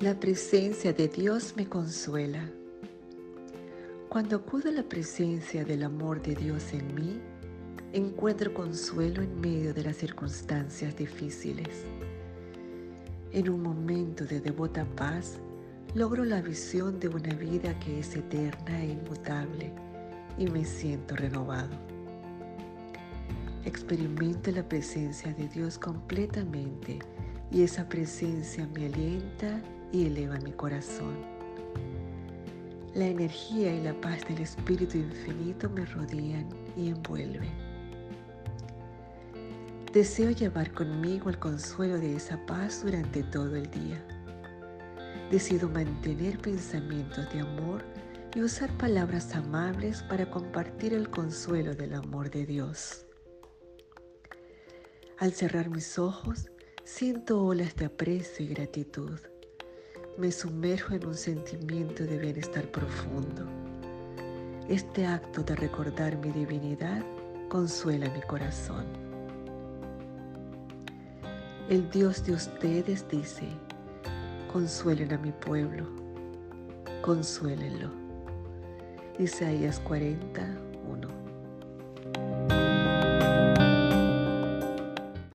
La presencia de Dios me consuela. Cuando acudo a la presencia del amor de Dios en mí, encuentro consuelo en medio de las circunstancias difíciles. En un momento de devota paz, logro la visión de una vida que es eterna e inmutable y me siento renovado. Experimento la presencia de Dios completamente y esa presencia me alienta y eleva mi corazón. La energía y la paz del Espíritu Infinito me rodean y envuelven. Deseo llevar conmigo el consuelo de esa paz durante todo el día. Decido mantener pensamientos de amor y usar palabras amables para compartir el consuelo del amor de Dios. Al cerrar mis ojos, siento olas de aprecio y gratitud me sumerjo en un sentimiento de bienestar profundo. Este acto de recordar mi divinidad consuela mi corazón. El Dios de ustedes dice, consuelen a mi pueblo, consuélenlo. Isaías 41